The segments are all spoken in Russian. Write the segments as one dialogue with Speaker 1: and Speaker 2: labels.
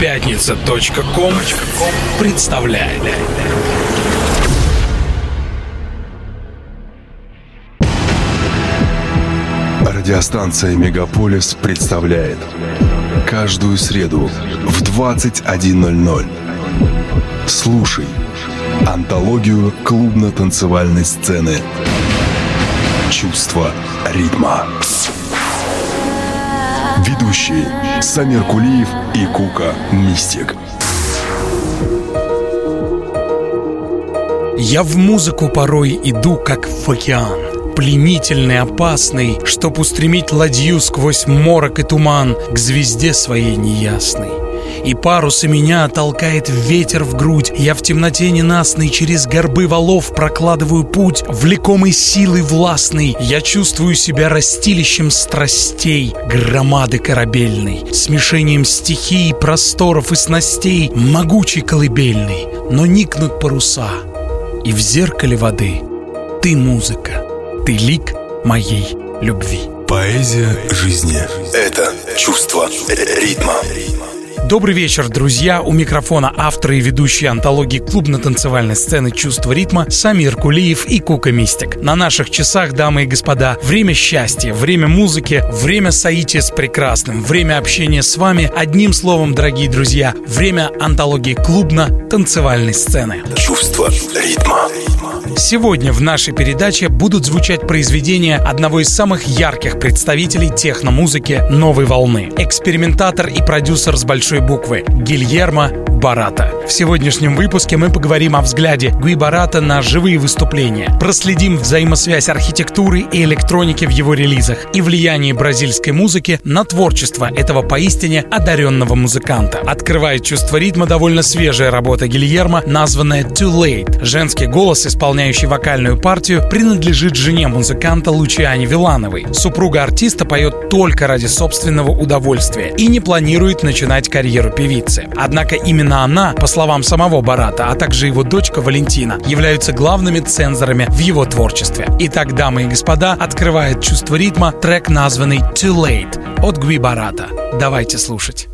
Speaker 1: Пятница.ком представляет.
Speaker 2: Радиостанция «Мегаполис» представляет Каждую среду в 21.00 Слушай Антологию клубно-танцевальной сцены Чувство ритма Ведущие Самир Кулиев и Кука Мистик
Speaker 1: Я в музыку порой иду, как в океан пленительный, опасный, Чтоб устремить ладью сквозь морок и туман К звезде своей неясной. И парусы меня толкает ветер в грудь Я в темноте ненастной через горбы валов Прокладываю путь, влекомый силой властной Я чувствую себя растилищем страстей Громады корабельной Смешением стихий, просторов и снастей Могучей колыбельной Но никнут паруса И в зеркале воды Ты музыка ты лик моей любви.
Speaker 2: Поэзия жизни – это чувство ритма.
Speaker 1: Добрый вечер, друзья! У микрофона автор и ведущий антологии клубно-танцевальной сцены «Чувство ритма» Самир Кулиев и Кука Мистик. На наших часах, дамы и господа, время счастья, время музыки, время соития с прекрасным, время общения с вами, одним словом, дорогие друзья, время антологии клубно-танцевальной сцены.
Speaker 2: Чувство ритма.
Speaker 1: Сегодня в нашей передаче будут звучать произведения одного из самых ярких представителей техномузыки новой волны. Экспериментатор и продюсер с большой буквы Гильермо Барата. В сегодняшнем выпуске мы поговорим о взгляде Гуи Барата на живые выступления, проследим взаимосвязь архитектуры и электроники в его релизах и влияние бразильской музыки на творчество этого поистине одаренного музыканта. Открывает чувство ритма довольно свежая работа Гильермо, названная Too Late. Женский голос, исполняющий вокальную партию, принадлежит жене музыканта Лучиане Вилановой. Супруга артиста поет только ради собственного удовольствия и не планирует начинать карьеру певицы. Однако Именно она, по словам самого Барата, а также его дочка Валентина, являются главными цензорами в его творчестве. Итак, дамы и господа, открывает чувство ритма трек, названный Too Late от Гви Барата. Давайте слушать.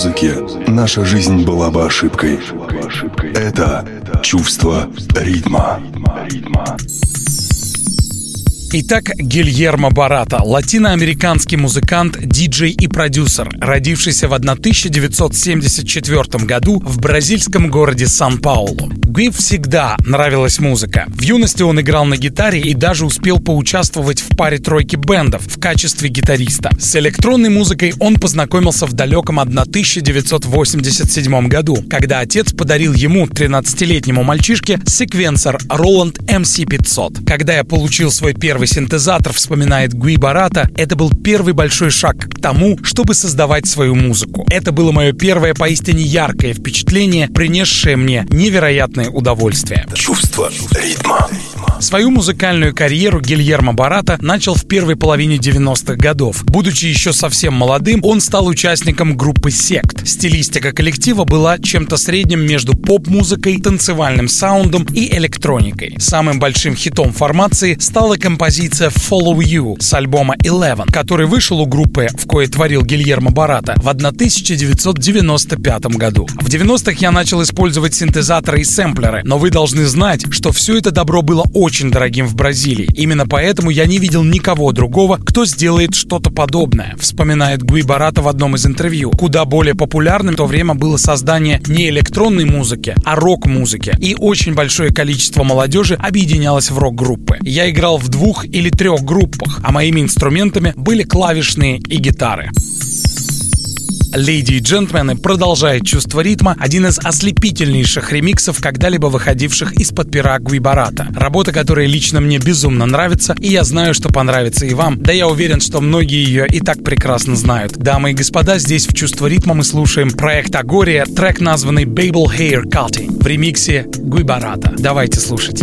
Speaker 2: Музыки наша жизнь была бы ошибкой. Это чувство ритма.
Speaker 1: Итак, Гильермо Барата, латиноамериканский музыкант, диджей и продюсер, родившийся в 1974 году в бразильском городе Сан-Паулу. Гуи всегда нравилась музыка. В юности он играл на гитаре и даже успел поучаствовать в паре тройки бендов в качестве гитариста. С электронной музыкой он познакомился в далеком 1987 году, когда отец подарил ему, 13-летнему мальчишке, секвенсор Roland MC500. Когда я получил свой первый синтезатор, вспоминает Гуи Барата, это был первый большой шаг к тому, чтобы создавать свою музыку. Это было мое первое поистине яркое впечатление, принесшее мне невероятное удовольствие.
Speaker 2: Чувство ритма. Mom.
Speaker 1: Свою музыкальную карьеру Гильермо Барата начал в первой половине 90-х годов. Будучи еще совсем молодым, он стал участником группы «Сект». Стилистика коллектива была чем-то средним между поп-музыкой, танцевальным саундом и электроникой. Самым большим хитом формации стала композиция «Follow You» с альбома Eleven, который вышел у группы, в кое творил Гильермо Барата, в 1995 году. В 90-х я начал использовать синтезаторы и сэмплеры, но вы должны знать, что все это добро было очень очень дорогим в Бразилии. Именно поэтому я не видел никого другого, кто сделает что-то подобное, вспоминает Гуи Барата в одном из интервью. Куда более популярным в то время было создание не электронной музыки, а рок-музыки. И очень большое количество молодежи объединялось в рок-группы. Я играл в двух или трех группах, а моими инструментами были клавишные и гитары. Леди и джентльмены продолжает чувство ритма, один из ослепительнейших ремиксов, когда-либо выходивших из-под пера Гуибарата. Работа, которая лично мне безумно нравится, и я знаю, что понравится и вам. Да я уверен, что многие ее и так прекрасно знают. Дамы и господа, здесь в чувство ритма мы слушаем проект Агория, трек, названный Babel Hair Cutting в ремиксе Гуибарата. Давайте слушать.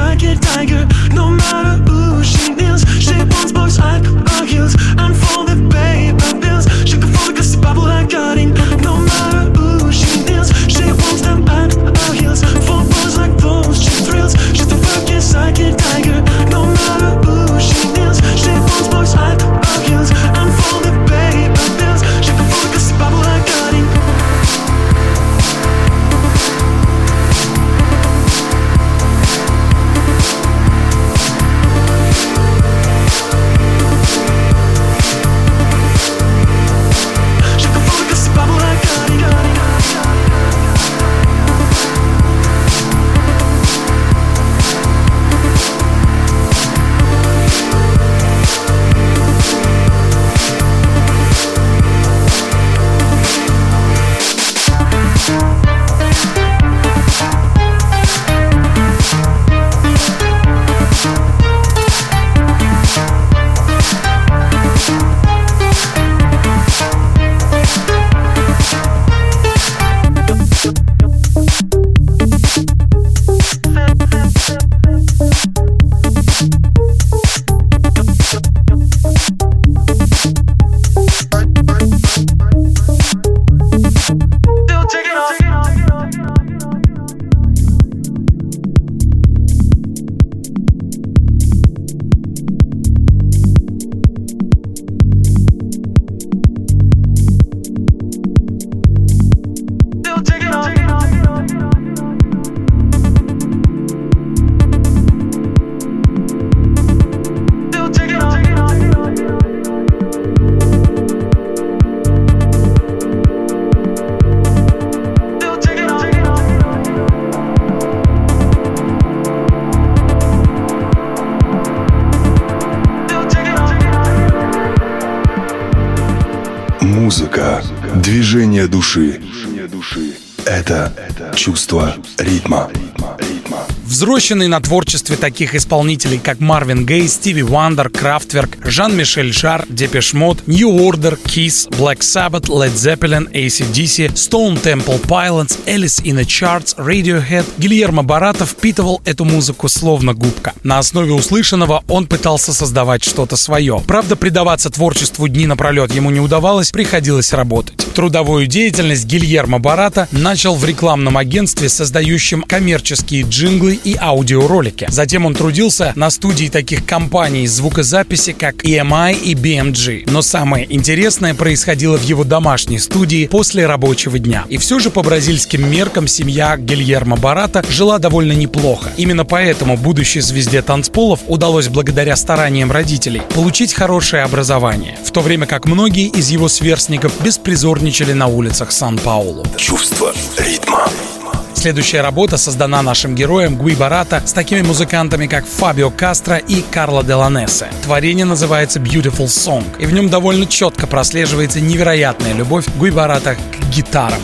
Speaker 2: I get I движение души. Это чувство ритма.
Speaker 1: Взращенный на творчестве таких исполнителей, как Марвин Гей, Стиви Вандер, Крафтверк, Жан-Мишель Жар, Depeche Mode, New Order, Kiss, Black Sabbath, Led Zeppelin, ACDC, Stone Temple Pilots, Alice in Chains, Radiohead, Гильермо Борато впитывал эту музыку словно губка. На основе услышанного он пытался создавать что-то свое. Правда, предаваться творчеству дни напролет ему не удавалось, приходилось работать. Трудовую деятельность Гильермо Борато начал в рекламном агентстве, создающем коммерческие джинглы и аудиоролики. Затем он трудился на студии таких компаний звукозаписи, как EMI и BMG. Но самое интересное происходило в его домашней студии после рабочего дня. И все же по бразильским меркам семья Гильермо Барата жила довольно неплохо. Именно поэтому будущей звезде танцполов удалось благодаря стараниям родителей получить хорошее образование, в то время как многие из его сверстников беспризорничали на улицах Сан-Паулу.
Speaker 2: Чувство ритма.
Speaker 1: Следующая работа создана нашим героем Гуи Барата с такими музыкантами, как Фабио Кастро и Карло Деланесе. Творение называется Beautiful Song, и в нем довольно четко прослеживается невероятная любовь Гуи Барата к гитарам.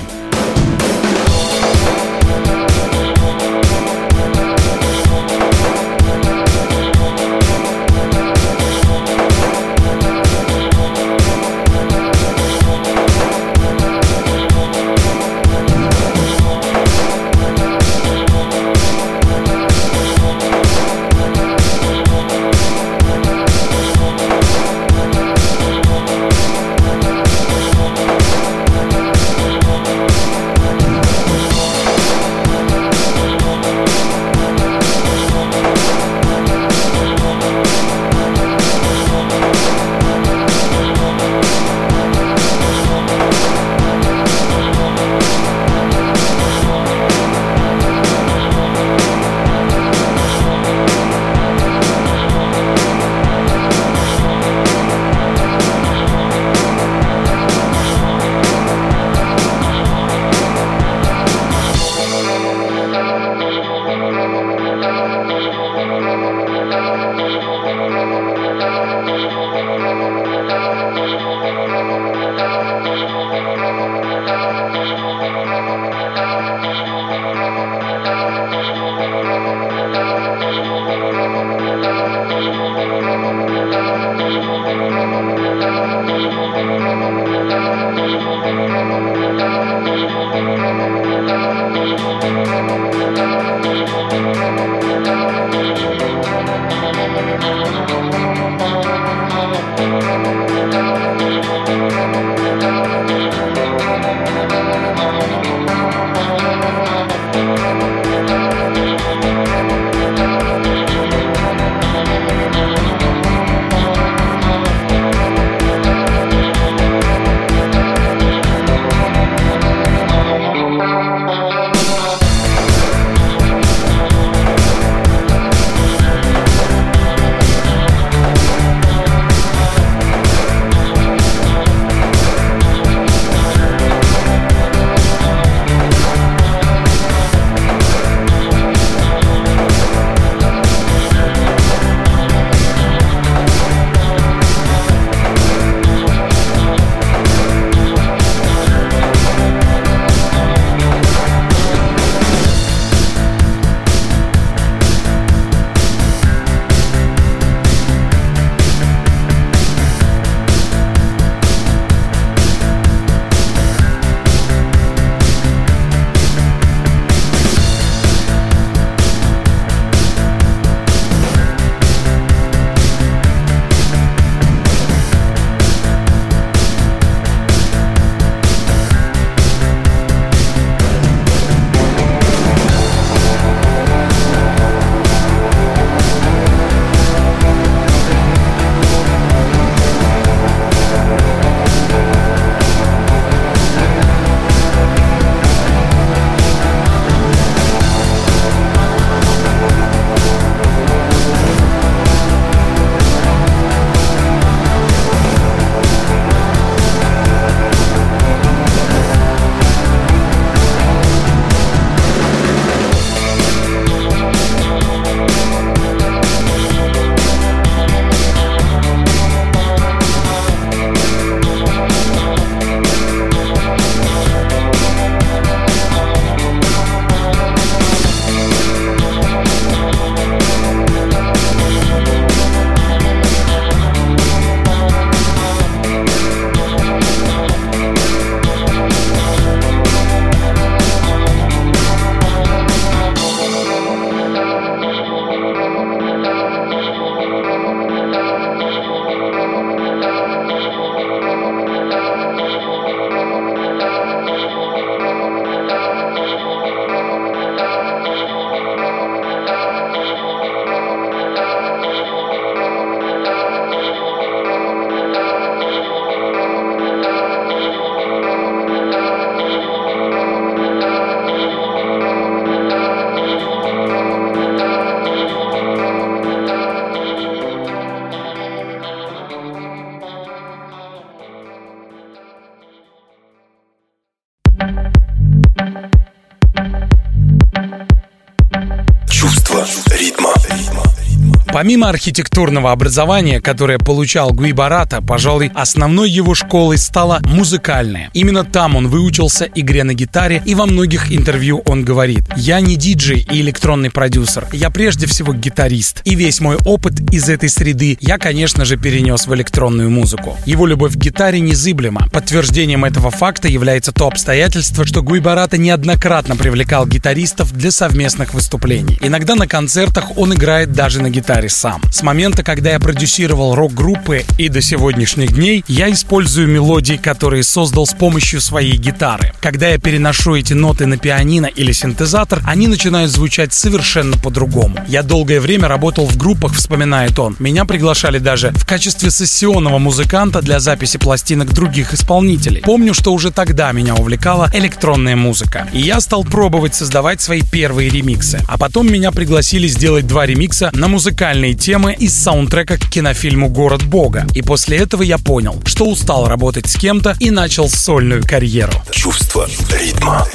Speaker 1: Помимо архитектурного образования, которое получал Гуи Барата, пожалуй, основной его школой стала музыкальная. Именно там он выучился игре на гитаре, и во многих интервью он говорит «Я не диджей и электронный продюсер, я прежде всего гитарист, и весь мой опыт из этой среды я, конечно же, перенес в электронную музыку». Его любовь к гитаре незыблема. Подтверждением этого факта является то обстоятельство, что Гуи Барата неоднократно привлекал гитаристов для совместных выступлений. Иногда на концертах он играет даже на гитаре гитаре сам. С момента, когда я продюсировал рок-группы и до сегодняшних дней, я использую мелодии, которые создал с помощью своей гитары. Когда я переношу эти ноты на пианино или синтезатор, они начинают звучать совершенно по-другому. Я долгое время работал в группах, вспоминает он. Меня приглашали даже в качестве сессионного музыканта для записи пластинок других исполнителей. Помню, что уже тогда меня увлекала электронная музыка. И я стал пробовать создавать свои первые ремиксы. А потом меня пригласили сделать два ремикса на музыкальные музыкальные темы из саундтрека к кинофильму «Город Бога». И после этого я понял, что устал работать с кем-то и начал сольную карьеру.
Speaker 2: Чувство ритма.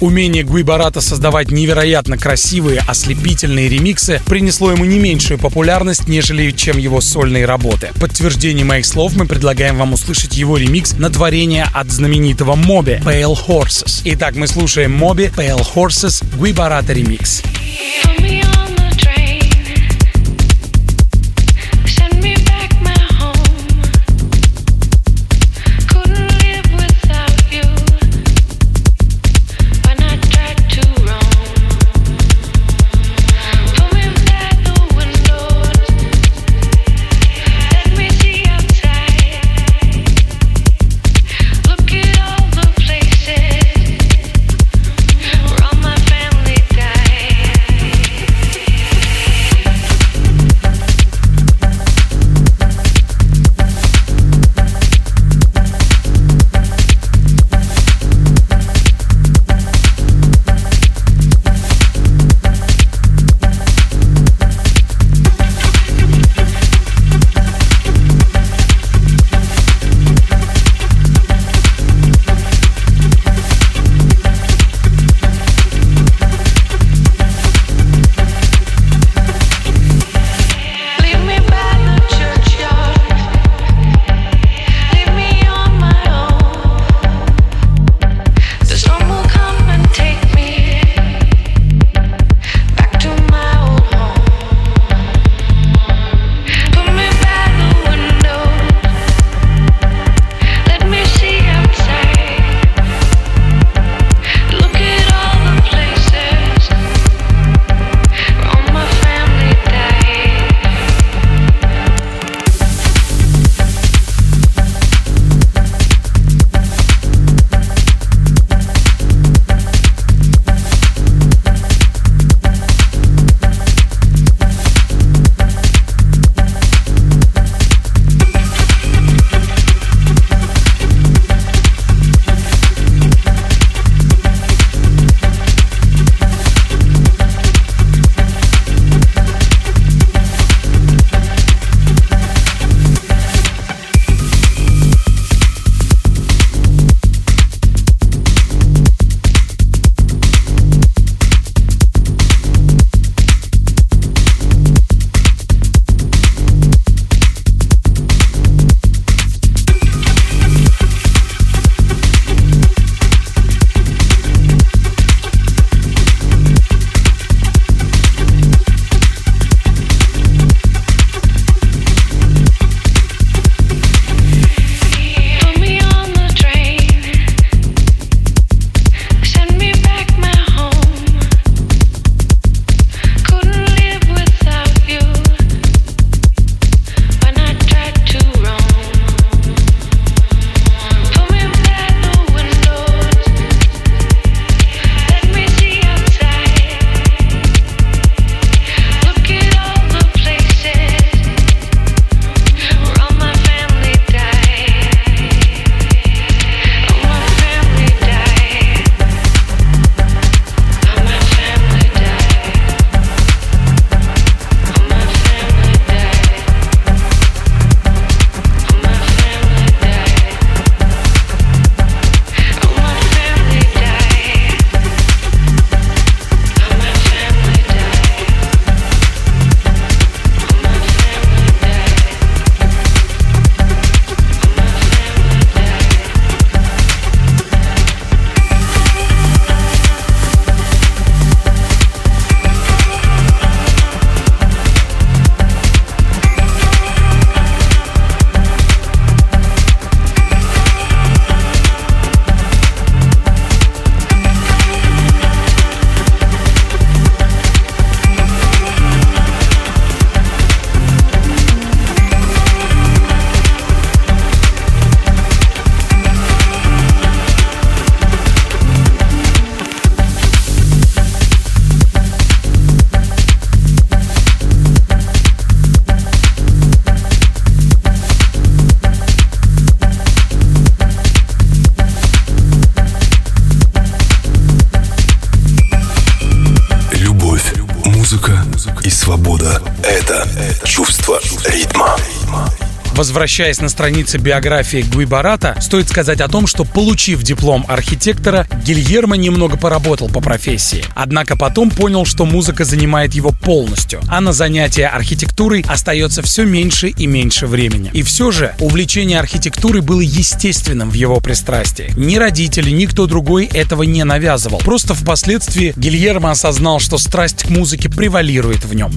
Speaker 1: Умение Гуибарата создавать невероятно красивые, ослепительные ремиксы принесло ему не меньшую популярность, нежели чем его сольные работы. Подтверждение моих слов мы предлагаем вам услышать его ремикс на творение от знаменитого Моби Pale Horses. Итак, мы слушаем Моби Pale Horses Гуибарата ремикс.
Speaker 3: Put
Speaker 1: Возвращаясь на страницы биографии Гуи Барата, стоит сказать о том, что, получив диплом архитектора, Гильермо немного поработал по профессии. Однако потом понял, что музыка занимает его полностью, а на занятия архитектурой остается все меньше и меньше времени. И все же увлечение архитектурой было естественным в его пристрастии. Ни родители, ни кто другой этого не навязывал. Просто впоследствии Гильермо осознал, что страсть к музыке превалирует в нем.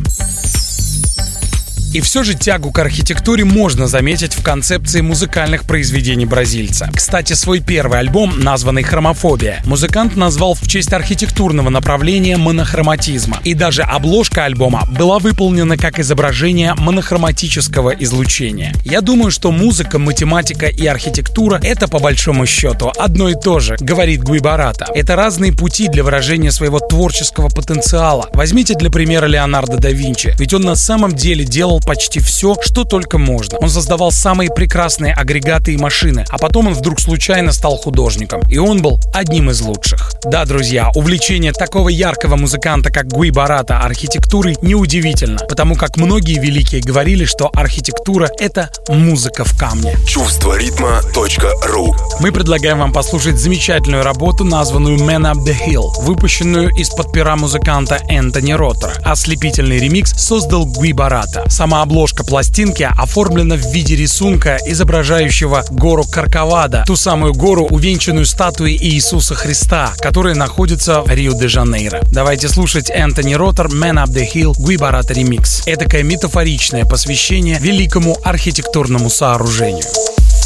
Speaker 1: И все же тягу к архитектуре можно заметить в концепции музыкальных произведений бразильца. Кстати, свой первый альбом, названный «Хромофобия», музыкант назвал в честь архитектурного направления монохроматизма. И даже обложка альбома была выполнена как изображение монохроматического излучения. Я думаю, что музыка, математика и архитектура — это по большому счету одно и то же, говорит Гуибарата. Это разные пути для выражения своего творческого потенциала. Возьмите для примера Леонардо да Винчи, ведь он на самом деле делал почти все, что только можно. Он создавал самые прекрасные агрегаты и машины, а потом он вдруг случайно стал художником. И он был одним из лучших. Да, друзья, увлечение такого яркого музыканта, как Гуи Барата, архитектурой неудивительно, потому как многие великие говорили, что архитектура — это музыка в камне.
Speaker 2: Чувство ритма.ру
Speaker 1: Мы предлагаем вам послушать замечательную работу, названную Man Up The Hill, выпущенную из-под пера музыканта Энтони Роттера. Ослепительный ремикс создал Гуи Барата. Сама Сама обложка пластинки оформлена в виде рисунка, изображающего гору Карковада, ту самую гору, увенчанную статуей Иисуса Христа, которая находится в Рио-де-Жанейро. Давайте слушать Энтони Роттер «Man Up The Hill» Гуибарата ремикс. Этакое метафоричное посвящение великому архитектурному сооружению.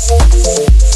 Speaker 2: ритма.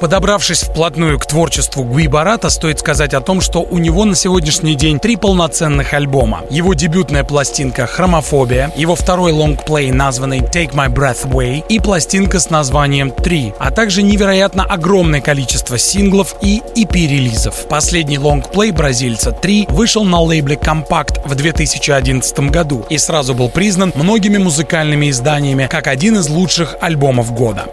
Speaker 1: Подобравшись вплотную к творчеству Гуи Борато, стоит сказать о том, что у него на сегодняшний день три полноценных альбома. Его дебютная пластинка «Хромофобия», его второй лонгплей, названный «Take My Breath Away» и пластинка с названием «Три», а также невероятно огромное количество синглов и EP-релизов. Последний лонгплей бразильца «Три» вышел на лейбле «Kompakt» в 2011 году и сразу был признан многими музыкальными изданиями как один из лучших альбомов года.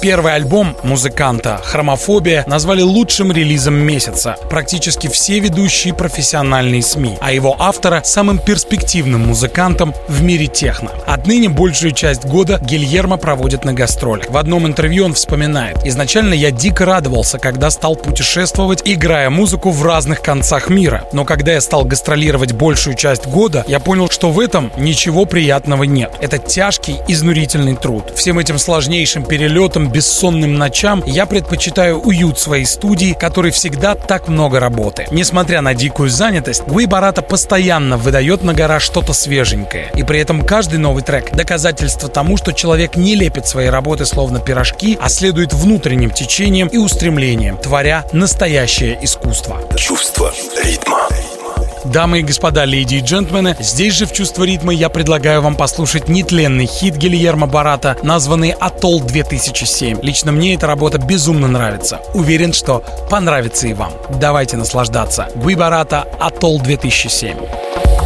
Speaker 1: Первый альбом музыканта «Хромофобия» назвали лучшим релизом месяца. Практически все ведущие профессиональные СМИ, а его автора — самым перспективным музыкантом в мире техно. Отныне большую часть года Гильермо проводит на гастролях. В одном интервью он вспоминает. «Изначально я дико радовался, когда стал путешествовать, играя музыку в разных концах мира. Но когда я стал гастролировать большую часть года, я понял, что в этом ничего приятного нет. Это тяжкий, изнурительный труд. Всем этим сложнейшим перелетом бессонным ночам я предпочитаю уют своей студии, который всегда так много работы. Несмотря на дикую занятость, Гуи Барата постоянно выдает на гора что-то свеженькое. И при этом каждый новый трек — доказательство тому, что человек не лепит свои работы словно пирожки, а следует внутренним течением и устремлением, творя настоящее искусство.
Speaker 2: Чувство ритма.
Speaker 1: Дамы и господа, леди и джентльмены, здесь же в «Чувство ритма» я предлагаю вам послушать нетленный хит Гильермо Барата, названный «Атолл-2007». Лично мне эта работа безумно нравится. Уверен, что понравится и вам. Давайте наслаждаться. Гуи Барата «Атолл-2007».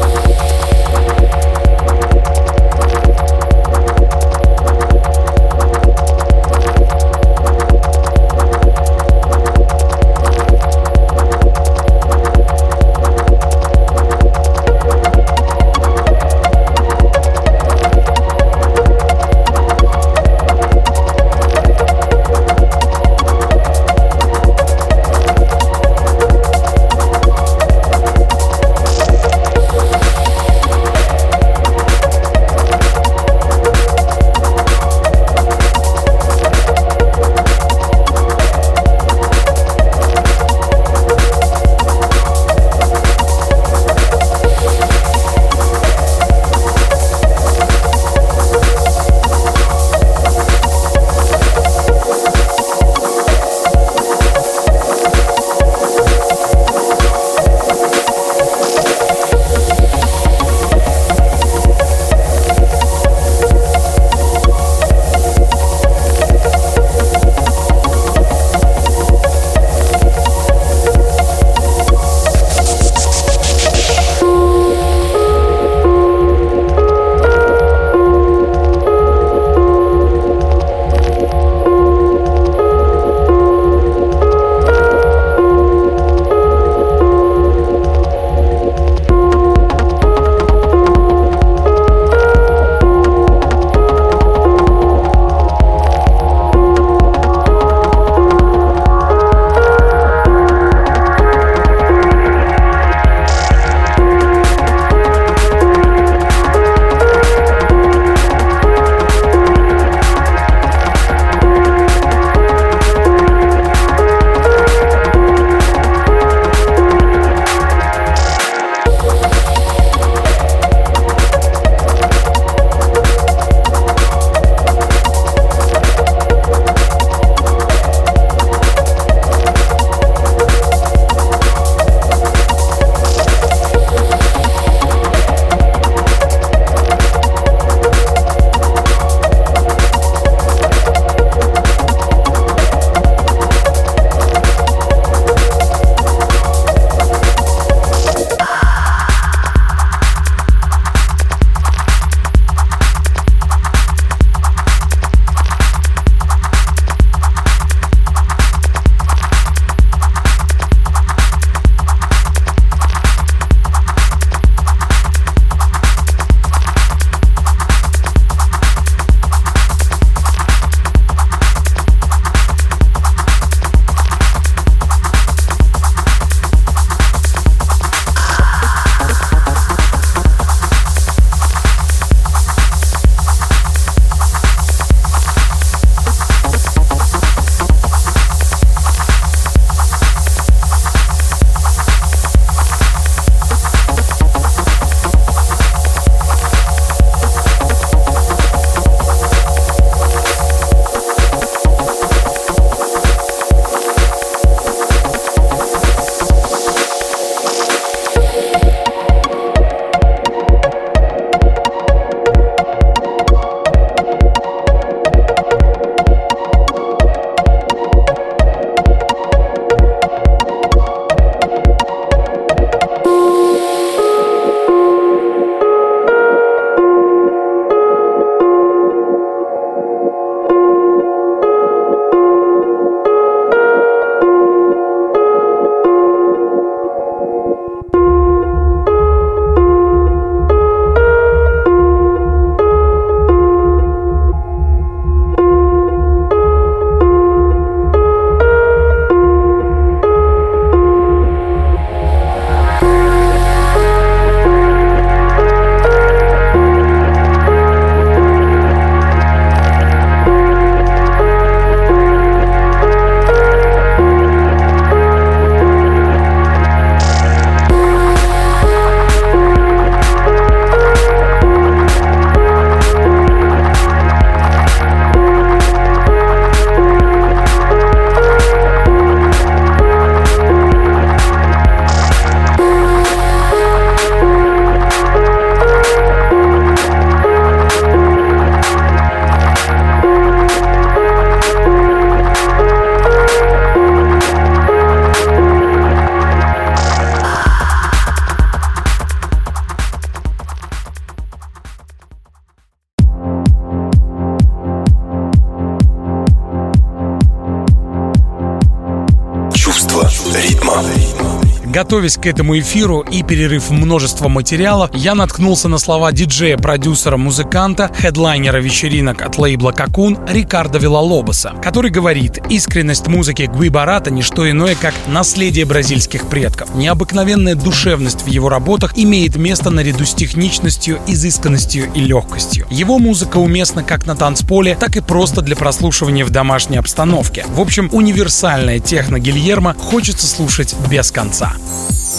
Speaker 1: Готовясь к этому эфиру и перерыв множества материала, я наткнулся на слова диджея, продюсера, музыканта, хедлайнера вечеринок от лейбла Какун Рикардо Вилалобоса, который говорит, искренность музыки Гуи Барата не что иное, как наследие бразильских предков. Необыкновенная душевность в его работах имеет место наряду с техничностью, изысканностью и легкостью. Его музыка уместна как на танцполе, так и просто для прослушивания в домашней обстановке. В общем, универсальная техно Гильермо хочется слушать без конца. Bye.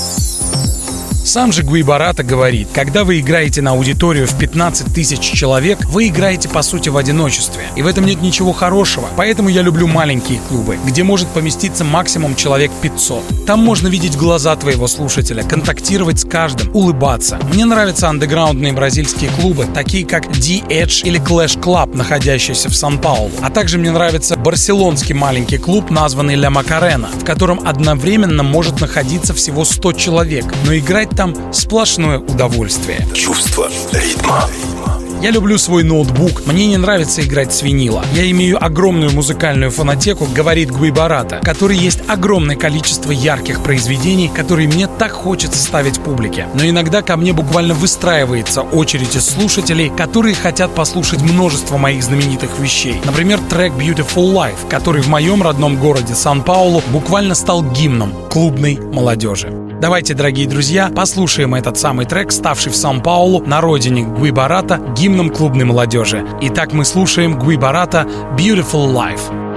Speaker 1: Сам же Гуибарата говорит, когда вы играете на аудиторию в 15 тысяч человек, вы играете по сути в одиночестве. И в этом нет ничего хорошего. Поэтому я люблю маленькие клубы, где может поместиться максимум человек 500. Там можно видеть глаза твоего слушателя, контактировать с каждым, улыбаться. Мне нравятся андеграундные бразильские клубы, такие как D-Edge или Clash Club, находящиеся в Сан-Паулу. А также мне нравится барселонский маленький клуб, названный Ля Макарена, в котором одновременно может находиться всего 100 человек, но играть там сплошное удовольствие.
Speaker 2: Чувство ритма.
Speaker 1: Я люблю свой ноутбук, мне не нравится играть с винила. Я имею огромную музыкальную фонотеку, говорит Гуибарата, в которой есть огромное количество ярких произведений, которые мне так хочется ставить публике. Но иногда ко мне буквально выстраивается очередь из слушателей, которые хотят послушать множество моих знаменитых вещей. Например, трек Beautiful Life, который в моем родном городе Сан-Паулу буквально стал гимном клубной молодежи. Давайте, дорогие друзья, послушаем этот самый трек, ставший в Сан-Паулу на родине Гуибарата гимном клубной молодежи. Итак, мы слушаем Гуибарата «Beautiful Life».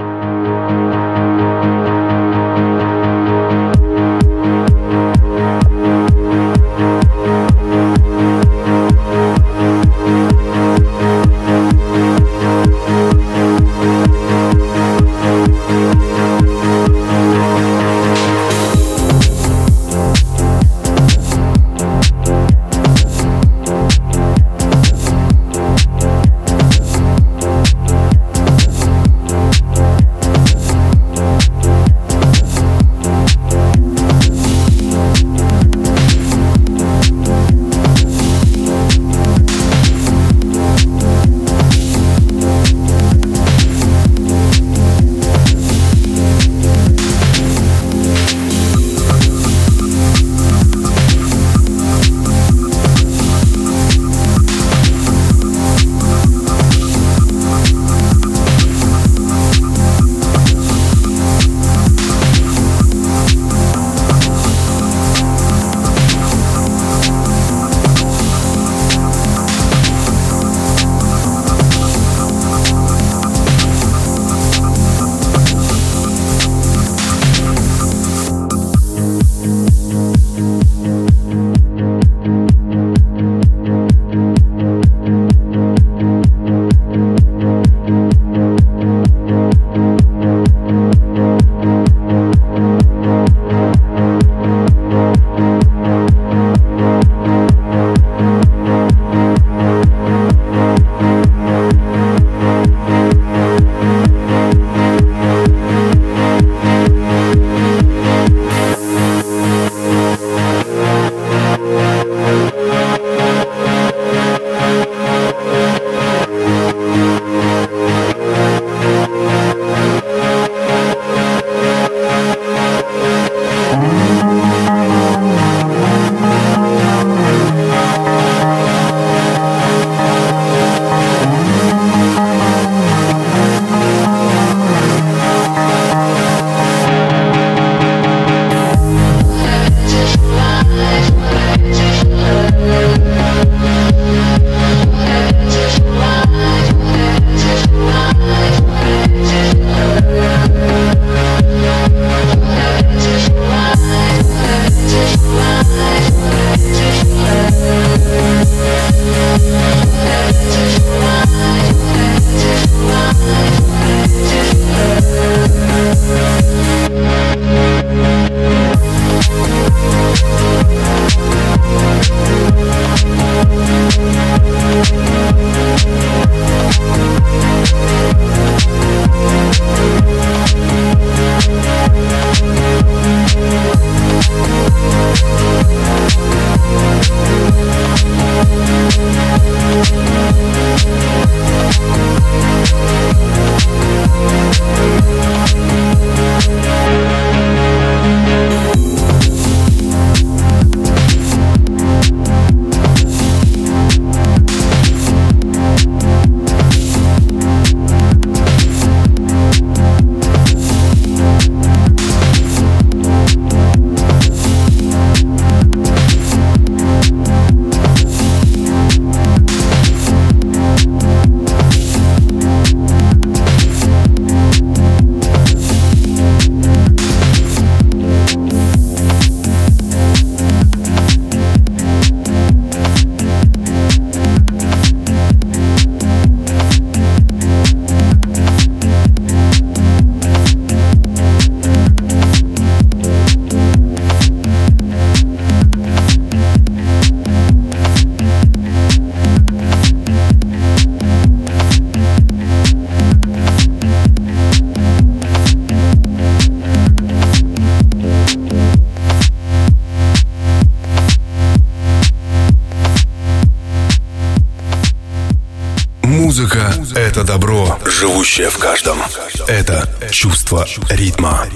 Speaker 2: Живущее в каждом. Это чувство ритма.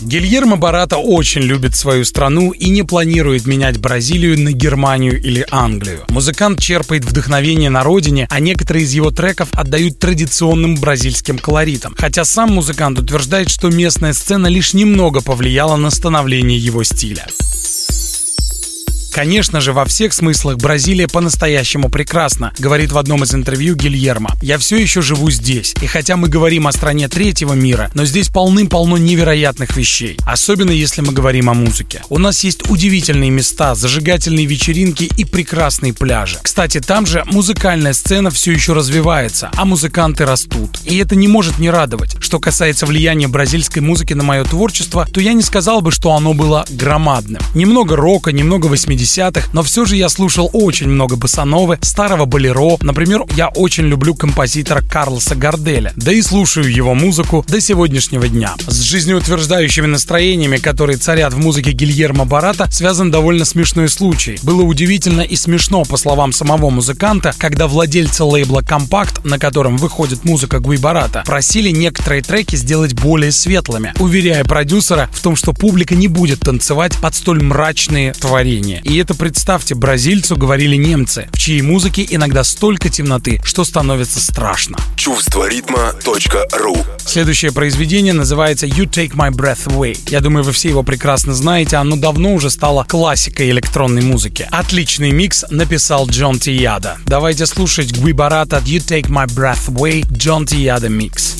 Speaker 1: Гильермо Барата очень любит свою страну и не планирует менять Бразилию на Германию или Англию. Музыкант черпает вдохновение на родине, а некоторые из его треков отдают традиционным бразильским колоритам. Хотя сам музыкант утверждает, что местная сцена лишь немного повлияла на становление его стиля. Конечно же, во всех смыслах Бразилия по-настоящему прекрасна, говорит в одном из интервью Гильермо. Я все еще живу здесь. И хотя мы говорим о стране третьего мира, но здесь полным-полно невероятных вещей. Особенно если мы говорим о музыке. У нас есть удивительные места, зажигательные вечеринки и прекрасные пляжи. Кстати, там же музыкальная сцена все еще развивается, а музыканты растут. И это не может не радовать. Что касается влияния бразильской музыки на мое творчество, то я не сказал бы, что оно было громадным. Немного рока, немного 80 80-х, но все же я слушал очень много босановы, старого болеро. Например, я очень люблю композитора Карлоса Гарделя, да и слушаю его музыку до сегодняшнего дня. С жизнеутверждающими настроениями, которые царят в музыке Гильермо Барата, связан довольно смешной случай. Было удивительно и смешно, по словам самого музыканта, когда владельцы лейбла Компакт, на котором выходит музыка Гуи Барата, просили некоторые треки сделать более светлыми, уверяя продюсера в том, что публика не будет танцевать под столь мрачные творения. И это, представьте, бразильцу говорили немцы, в чьей музыке иногда столько темноты, что становится страшно.
Speaker 2: Чувство ритма.ру
Speaker 1: Следующее произведение называется You Take My Breath Away. Я думаю, вы все его прекрасно знаете, оно давно уже стало классикой электронной музыки. Отличный микс написал Джон Тияда. Давайте слушать Гуибарата You Take My Breath Away Джон Тияда микс.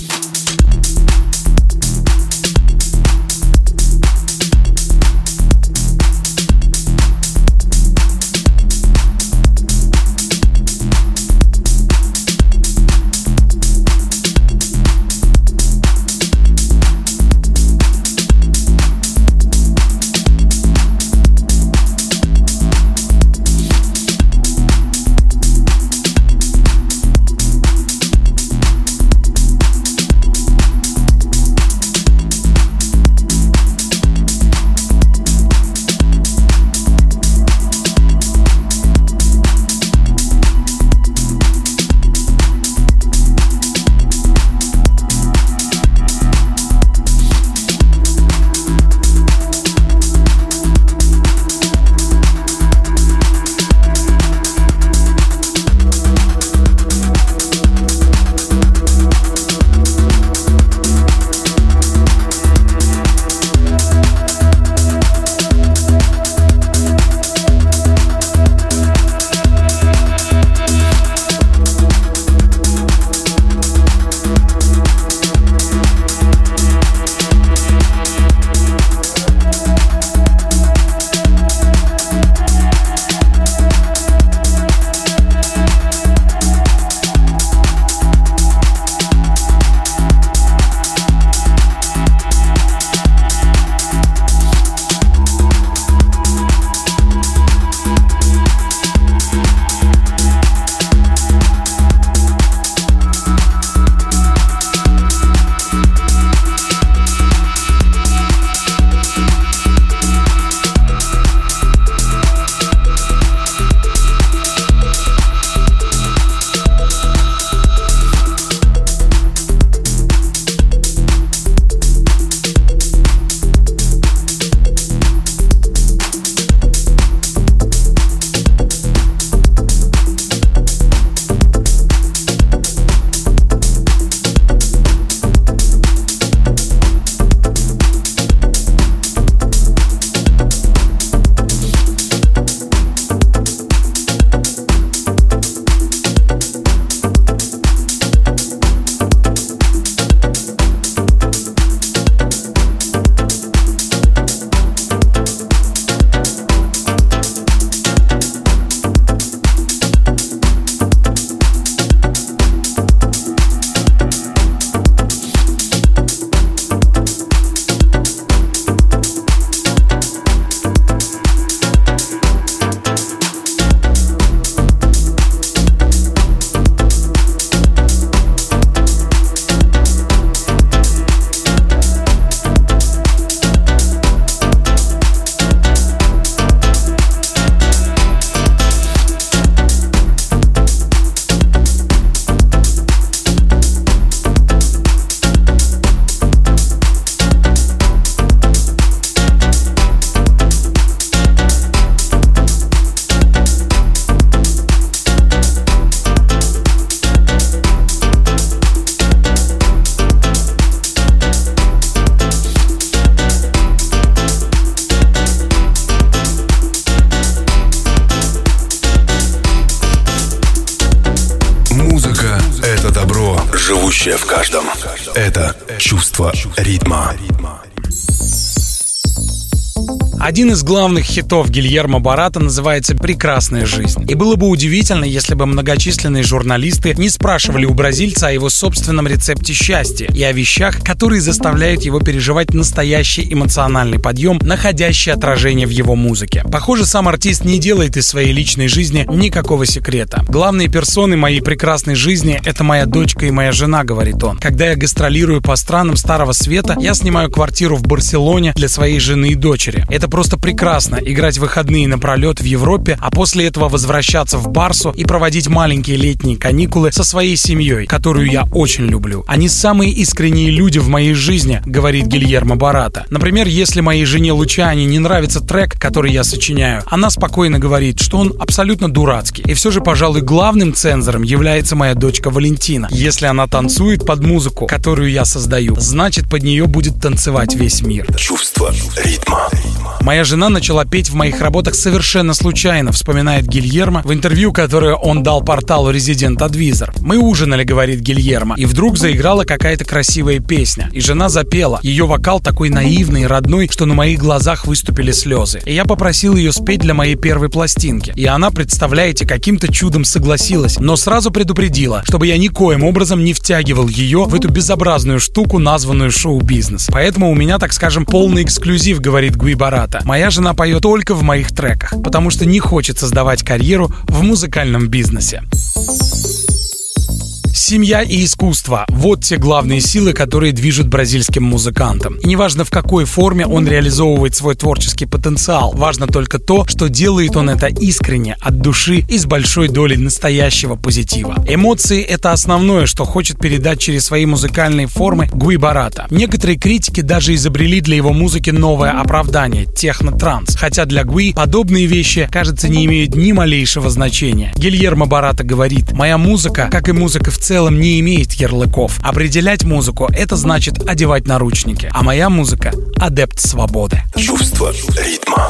Speaker 2: Величие в каждом. Это чувство ритма.
Speaker 1: Один из главных хитов Гильермо Барата называется «Прекрасная жизнь». И было бы удивительно, если бы многочисленные журналисты не спрашивали у бразильца о его собственном рецепте счастья и о вещах, которые заставляют его переживать настоящий эмоциональный подъем, находящий отражение в его музыке. Похоже, сам артист не делает из своей личной жизни никакого секрета. Главные персоны моей прекрасной жизни — это моя дочка и моя жена, говорит он. Когда я гастролирую по странам Старого Света, я снимаю квартиру в Барселоне для своей жены и дочери. Это просто прекрасно играть выходные напролет в Европе, а после этого возвращаться в Барсу и проводить маленькие летние каникулы со своей семьей, которую я очень люблю. Они самые искренние люди в моей жизни, говорит Гильермо Барата. Например, если моей жене Лучани не нравится трек, который я сочиняю, она спокойно говорит, что он абсолютно дурацкий. И все же, пожалуй, главным цензором является моя дочка Валентина. Если она танцует под музыку, которую я создаю, значит под нее будет танцевать весь мир.
Speaker 2: Чувство ритма.
Speaker 1: Моя жена начала петь в моих работах совершенно случайно, вспоминает Гильермо в интервью, которое он дал порталу Resident Advisor. Мы ужинали, говорит Гильермо, и вдруг заиграла какая-то красивая песня. И жена запела. Ее вокал такой наивный и родной, что на моих глазах выступили слезы. И я попросил ее спеть для моей первой пластинки. И она, представляете, каким-то чудом согласилась, но сразу предупредила, чтобы я никоим образом не втягивал ее в эту безобразную штуку, названную шоу-бизнес. Поэтому у меня, так скажем, полный эксклюзив, говорит Гуибарата это. Моя жена поет только в моих треках, потому что не хочет создавать карьеру в музыкальном бизнесе. Семья и искусство – вот те главные силы, которые движут бразильским музыкантом. И неважно, в какой форме он реализовывает свой творческий потенциал, важно только то, что делает он это искренне, от души и с большой долей настоящего позитива. Эмоции – это основное, что хочет передать через свои музыкальные формы Гуи Барата. Некоторые критики даже изобрели для его музыки новое оправдание – техно-транс. Хотя для Гуи подобные вещи, кажется, не имеют ни малейшего значения. Гильермо Барата говорит, «Моя музыка, как и музыка в целом, целом не имеет ярлыков. Определять музыку — это значит одевать наручники. А моя музыка — адепт свободы.
Speaker 2: Чувство ритма.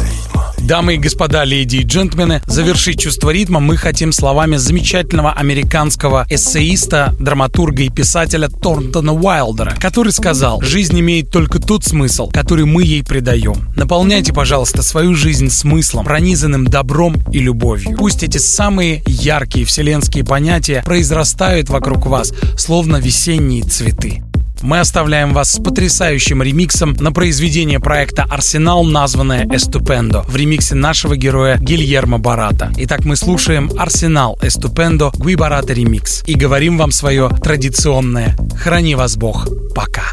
Speaker 1: Дамы и господа, леди и джентльмены, завершить чувство ритма мы хотим словами замечательного американского эссеиста, драматурга и писателя Торнтона Уайлдера, который сказал, жизнь имеет только тот смысл, который мы ей придаем. Наполняйте, пожалуйста, свою жизнь смыслом, пронизанным добром и любовью. Пусть эти самые яркие вселенские понятия произрастают вокруг вокруг вас, словно весенние цветы. Мы оставляем вас с потрясающим ремиксом на произведение проекта «Арсенал», названное «Эступендо» в ремиксе нашего героя Гильермо Барата. Итак, мы слушаем «Арсенал Эступендо» Гуи Барата ремикс и говорим вам свое традиционное «Храни вас Бог». Пока.